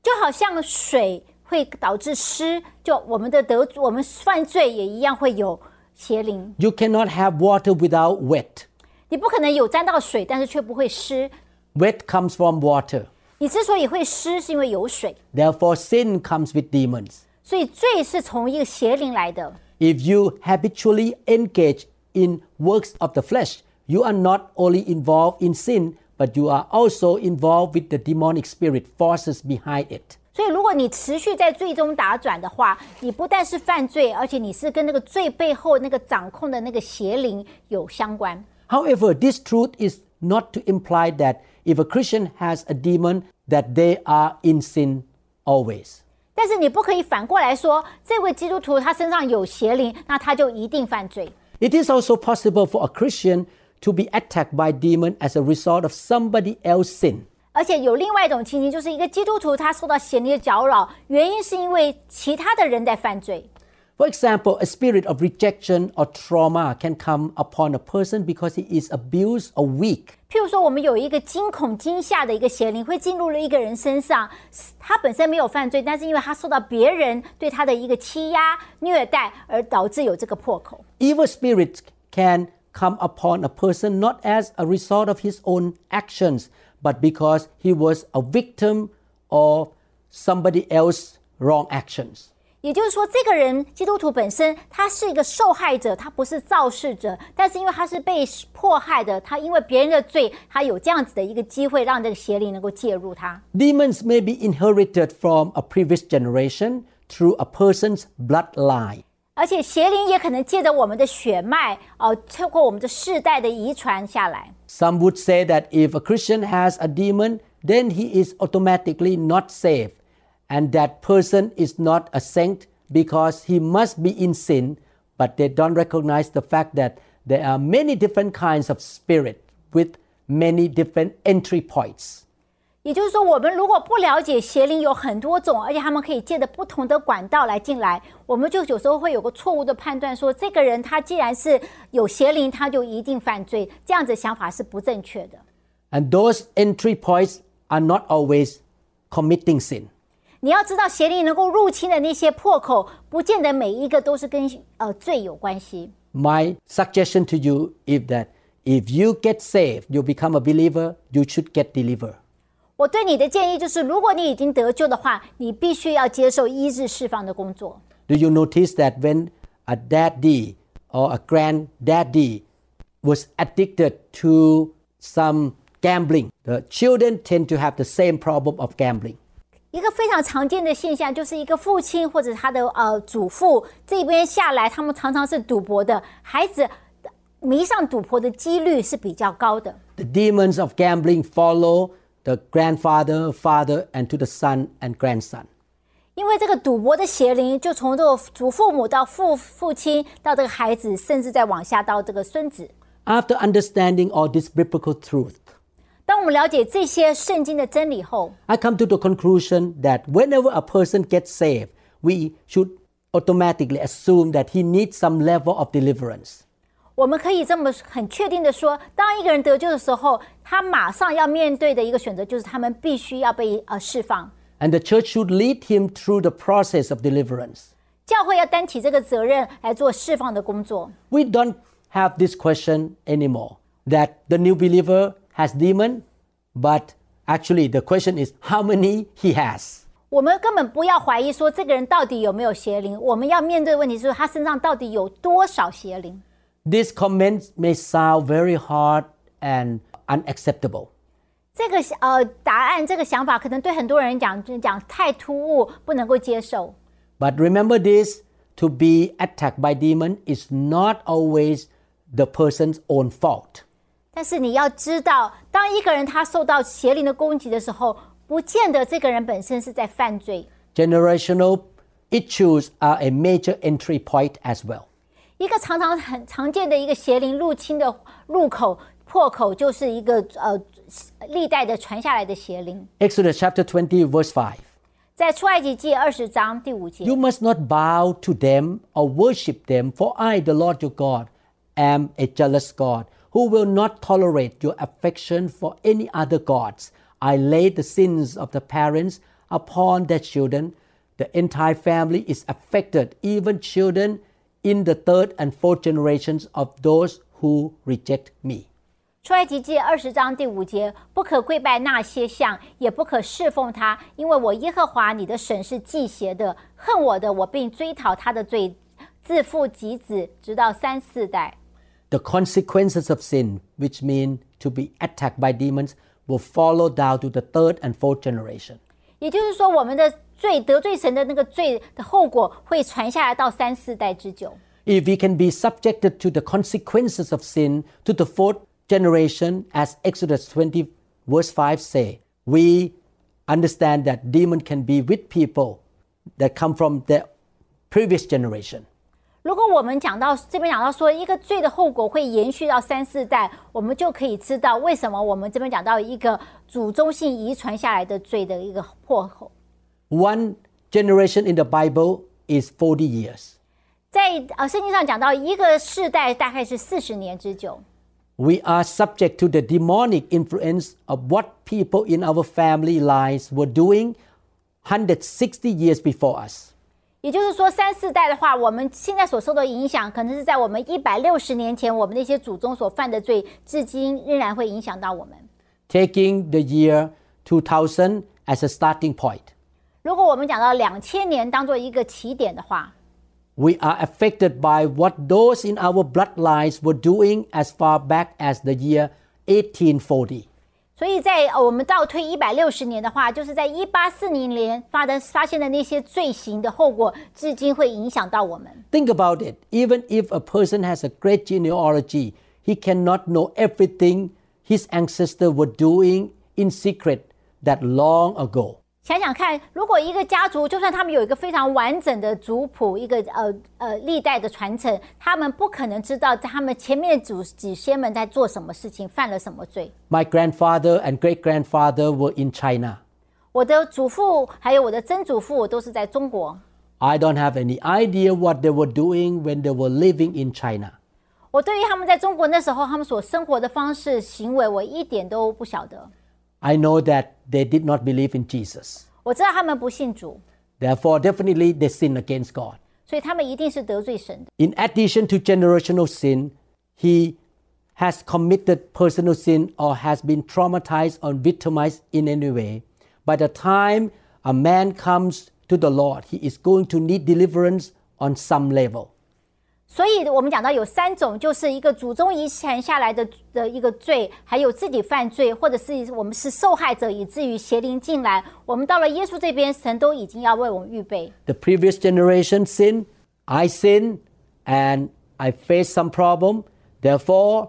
就好像水会导致湿，就我们的得我们犯罪也一样会有邪灵。 You cannot have water without wet. 你不可能有沾到水，但是却不会湿。 Wet comes from water. 你之所以会湿，是因为有水， Therefore, sin comes with demons. 所以罪是从一个邪灵来的。 If you habitually engage in works of the flesh, you are not only involved in sin, but you are also involved with the demonic spirit forces behind it. 所以，如果你持续在最终打转的话，你不但是犯罪，而且你是跟那个罪背后那个掌控的那个邪灵有相关。However, this truth is not to imply that if a Christian has a demon, that they are in sin always. 但是你不可以反过来说，这位基督徒他身上有邪灵，那他就一定犯罪。It is also possible for a Christian to be attacked by demon as a result of somebody else's sin. 而且有另外一种情形，就是一个基督徒他受到邪灵的搅扰，原因是因为其他的人在犯罪。 For example, a spirit of rejection or trauma can come upon a person because he is abused or weak. 譬如说，我们有一个惊恐惊吓的一个邪灵会进入了一个人身上，他本身没有犯罪，但是因为他受到别人对他的一个欺压、虐待，而导致有这个破口。 Evil spirits can come upon a person not as a result of his own actions, but because he was a victim of somebody else's wrong actions. 也就是说，这个人基督徒本身他是一个受害者，他不是肇事者，但是因为他是被迫害的，他因为别人的罪，他有这样子的一个机会，让这个邪灵能够介入他。 Demons may be inherited from a previous generation through a person's bloodline. 而且邪灵也可能借着我们的血脉，哦、透过我们的世代的遗传下来。 Some would say that if a Christian has a demon, then he is automatically not saved, and that person is not a saint because he must be in sin, but they don't recognize the fact that there are many different kinds of spirit with many different entry points. 也就是说，我们如果不了解邪灵有很多种，而且他们可以借着不同的管道来进来，我们就有时候会有个错误的判断，说这个人他既然是有邪灵，他就一定犯罪，这样子想法是不正确的。And those entry points are not always committing sin. 你要知道，邪灵能够入侵的那些破口，不见得每一个都是跟呃罪有关系。My suggestion to you is that if you get saved, you become a believer, you should get delivered. 我对你的建议就是，如果你已经得救的话，你必须要接受医治释放的工作。Do you notice that when a daddy or a granddaddy was addicted to some gambling, the children tend to have the same problem of gambling. 一个非常常见的现象，就是一个父亲或者他的呃祖父这边下来，他们常常是赌博的，孩子迷上赌博的几率是比较高的。The demons of gambling follow the grandfather, father, and to the son and grandson. 因为这个赌博的邪灵，就从这个祖父母到父父亲到这个孩子，甚至再往下到这个孙子。 After understanding all this biblical truth, 当我们了解这些圣经的真理后， I come to the conclusion that whenever a person gets saved, we should automatically assume that he needs some level of deliverance. 我们可以这么很确定的说，当一个人得救的时候，他马上要面对的一个选择就是他们必须要被呃释放。 And the church should lead him through the process of deliverance. 教会要担起这个责任来做释放的工作。 We don't have this question anymore that the new believer has demon, but actually the question is how many he has. 我们根本不要怀疑说这个人到底有没有邪灵，我们要面对的问题是他身上到底有多少邪灵。 These comments may sound very hard and unacceptable. 这个呃答案，这个想法可能对很多人讲讲太突兀，不能够接受。 But remember this to be attacked by demon is not always the person's own fault. 但是你要知道，当一个人他受到邪灵的攻击的时候，不见得这个人本身是在犯罪。 Generational issues are a major entry point as well. 一个常常很常见的一个邪灵入侵的入口破口，就是一个呃历代的传下来的邪灵。 Exodus chapter 20, verse 5. 在出埃及记二十章第五节 You，must not bow to them or worship them, for I, the Lord your God, am a jealous God, who will not tolerate your affection for any other gods. I lay the sins of the parents upon their children. The entire family is affected, even children in the third and fourth generations of those who reject me. 出埃及记二十章第五节，不可跪拜那些像，也不可侍奉他，因为我耶和华你的神是忌邪的，恨我的，我并追讨他的罪，自父及子，直到三四代。 The consequences of sin, which mean to be attacked by demons, will follow down to the third and fourth generation. 也就是说，我们的 罪得罪神的那个罪的后果会传下来到三四代之久。 If we can be subjected to the consequences of sin to the fourth generation, as Exodus 20, verse 5 say, we understand that demon can be with people that come from the previous generation. 如果我们讲到这边讲到说一个罪的后果会延续到三四代，我们就可以知道为什么我们这边讲到一个祖宗性遗传下来的罪的一个破口。 One generation in the Bible is 40 years. 在呃圣经上讲到一个世代大概是四十年之久， We are subject to the demonic influence of what people in our family lives were doing 160 years before us. 也就是说三四代的话，我们现在所受的影响，可能是在我们一百六十年前我们那些祖宗所犯的罪，至今仍然会影响到我们。 Taking the year 2000 as a starting point, 如果我们讲到两千年当做一个起点的话， we are affected by what those in our bloodlines were doing as far back as the year 1840. 所以在呃我们倒推一百六十年的话，就是在一八四零年发的发现的那些罪行的后果，至今会影响到我们。 Think about it. Even if a person has a great genealogy, he cannot know everything his ancestors were doing in secret that long ago. 想想看，如果一个家族，就算他们有一个非常完整的族谱，一个呃呃历代的传承，他们不可能知道他们前面的祖祖先们在做什么事情，犯了什么罪。My grandfather and great grandfather were in China. 我的祖父还有我的曾祖父，我都是在中国。I don't have any idea what they were doing when they were living in China. 我对于他们在中国那时候他们所生活的方式、行为，我一点都不晓得。I know that they did not believe in Jesus. 我知道他们不信主， Therefore, definitely they sin against God. 所以他们一定是得罪神的。 In addition to generational sin, he has committed personal sin or has been traumatized or victimized in any way. By the time a man comes to the Lord, he is going to need deliverance on some level. 所以我们讲到有三种，就是一个祖宗遗传下来的的一个罪，还有自己犯罪，或者是我们是受害者，以至于邪灵进来。我们到了耶稣这边，神都已经要为我们预备。The previous generation sinned, I sinned, and I faced some problem. Therefore,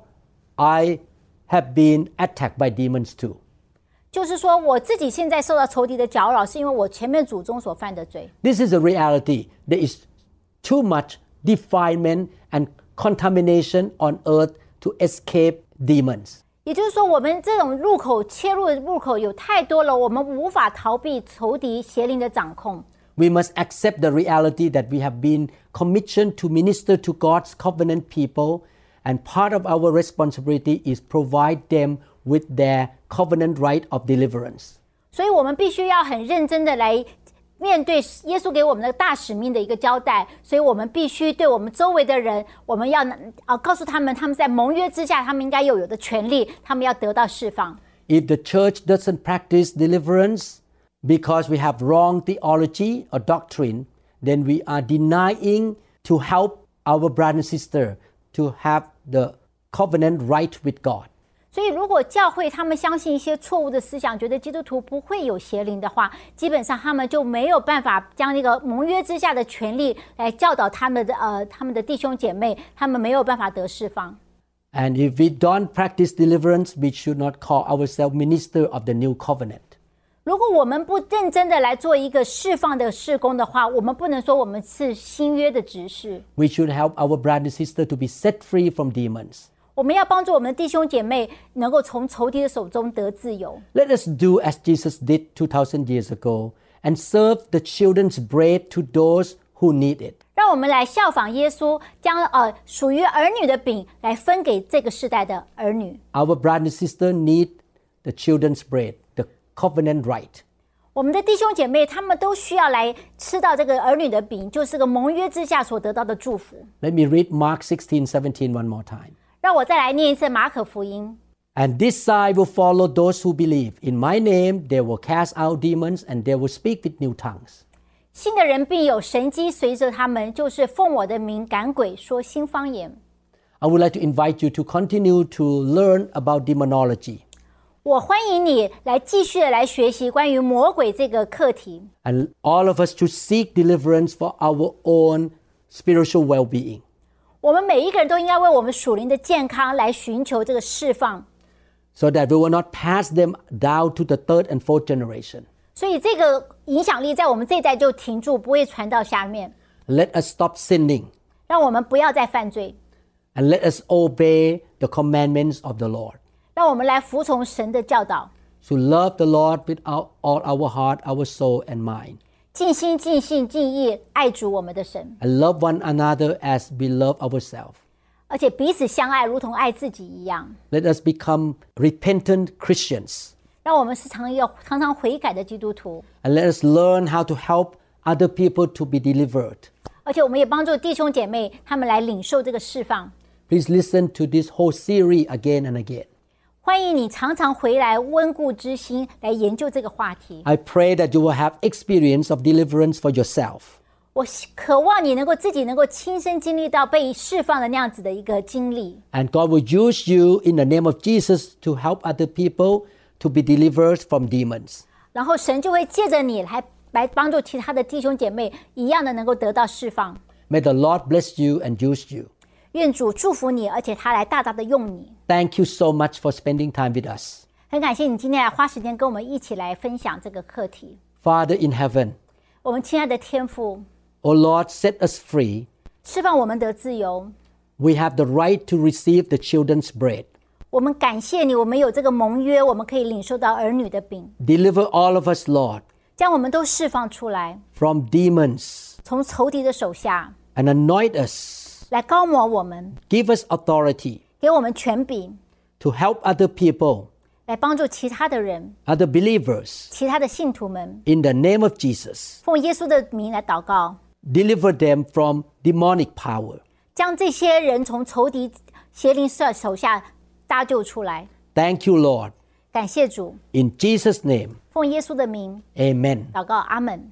I have been attacked by demons too. 就是说，我自己现在受到仇敌的搅扰，是因为我前面祖宗所犯的罪。This is a reality. There is too much defilement and contamination on earth to escape demons. 也就是说，我们这种入口切入的入口有太多了，我们无法逃避仇敌邪灵的掌控。 We must accept the reality that we have been commissioned to minister to God's covenant people, and part of our responsibility is provide them with their covenant right of deliverance. 所以我们必须要很认真的来 面对耶稣给我们的大使命的一个交代。所以我们必须对我们周围的人，我们要啊告诉他们，他们在盟约之下，他们应该有有的权利，他们要得到释放。 If the church doesn't practice deliverance because we have wrong theology or doctrine, then we are denying to help our brother and sister to have the covenant right with God. 所以，如果教会他们相信一些错误的思想，觉得基督徒不会有邪灵的话，基本上他们就没有办法将那个盟约之下的权利来教导他们的呃他们的弟兄姐妹，他们没有办法得释放。 And if we don't practice deliverance, we should not call ourselves minister of the new covenant. 如果我们不认真的来做一个释放的事工的话，我们不能说我们是新约的执事。 We should help our brother and sister to be set free from demons. 我们要帮助我们的弟兄姐妹能够从仇敌的手中得自由。 Let us do as Jesus did 2,000 years ago and serve the children's bread to those who need it. 让我们来效仿耶稣，将呃属于儿女的饼来分给这个世代的儿女。 Our brother and sister need the children's bread, the covenant right. 我们的弟兄姐妹，他们都需要来吃到这个儿女的饼，就是个盟约之下所得到的祝福。 Let me read Mark 16, 17 one more time. 让我再来念一次马可福音。And this sign will follow those who believe. In my name, they will cast out demons and they will speak with new tongues. 信的人必有神迹随着他们，就是奉我的名赶鬼，说新方言。I would like to invite you to continue to learn about demonology. 我欢迎你来继续的来学习关于魔鬼这个课题。And all of us to seek deliverance for our own spiritual well-being. 我们每一个人都应该为我们属灵的健康来寻求这个释放， so that we will not pass them down to the third and fourth generation. 所以这个影响力在我们这一代就停住，不会传到下面。 Let us stop sinning 让我们不要再犯罪， and let us obey the commandments of the Lord. 让我们来服从神的教导， To love the Lord with our, all our heart, our soul, and mind. 尽心尽性尽意爱主我们的神，And love one another as we love ourselves. 而且彼此相爱，如同爱自己一样。Let us become repentant Christians. 让我们时常要常常悔改的基督徒，And let us learn how to help other people to be delivered. 而且我们也帮助弟兄姐妹他们来领受这个释放。Please listen to this whole series again and again. 欢迎你常常回来温故知新，来研究这个话题。 I pray that you will have experience of deliverance for yourself. 我希渴望你能够自己能够亲身经历到被释放的那样子的一个经历， And God will use you in the name of Jesus to help other people to be delivered from demons. 然后神就会借着你来来帮助其他的弟兄姐妹一样的能够得到释放。 May the Lord bless you and use you. 愿主祝福你，而且他来大大的用你。 Thank you so much for spending time with us. 很感谢你今天来花时间跟我们一起来分享这个课题。 Father in heaven, 我们亲爱的天父， O Lord, set us free. 释放我们得自由。 We have the right to receive the children's bread. 我们感谢你，我们有这个盟约，我们可以领受到儿女的饼， Deliver all of us, Lord, 将我们都释放出来， from demons 从仇敌的手下 and anoint us. 来膏抹我们，give us authority，给我们权柄，to help other people，来帮助其他的人，other believers，其他的信徒们，in the name of Jesus，奉耶稣的名来祷告，deliver them from demonic power，将这些人从仇敌邪灵手手下搭救出来。Thank you, Lord，感谢主。In Jesus' name，奉耶稣的名，Amen。祷告，阿门。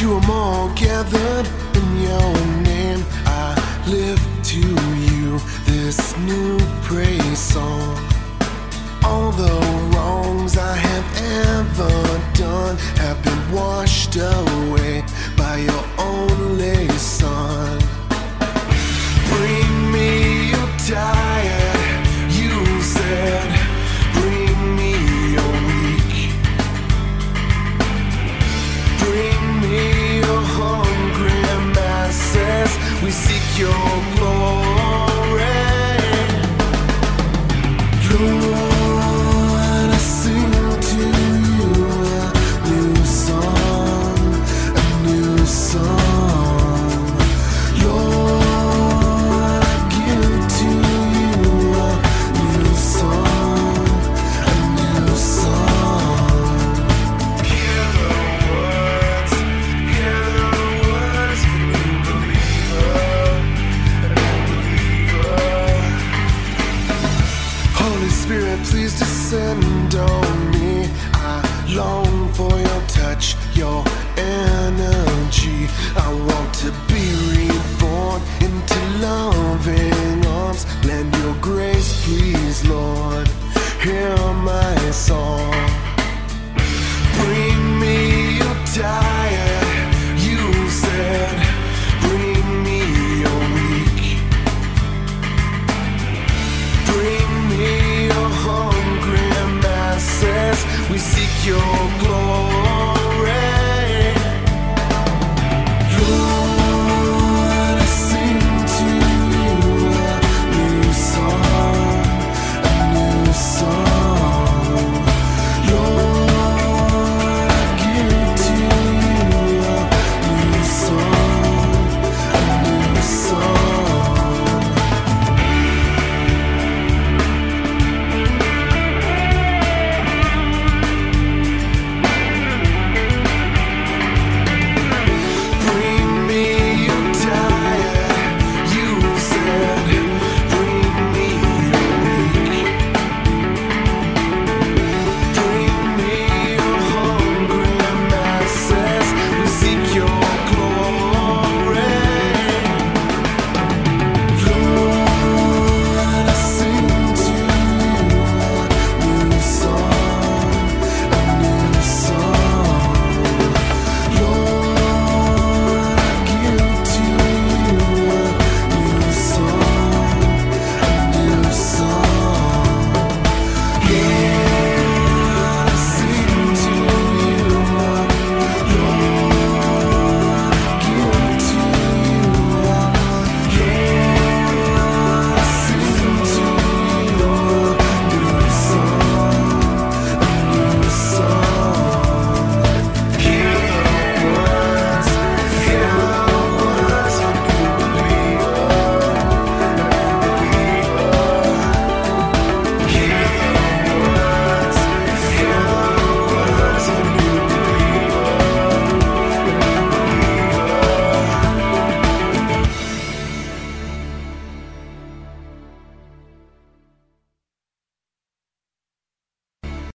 To them all gathered in your name, I lift to you this new praise song. All the wrongs I have ever done have been washed away by your only Son. Bring me your tired, your glory.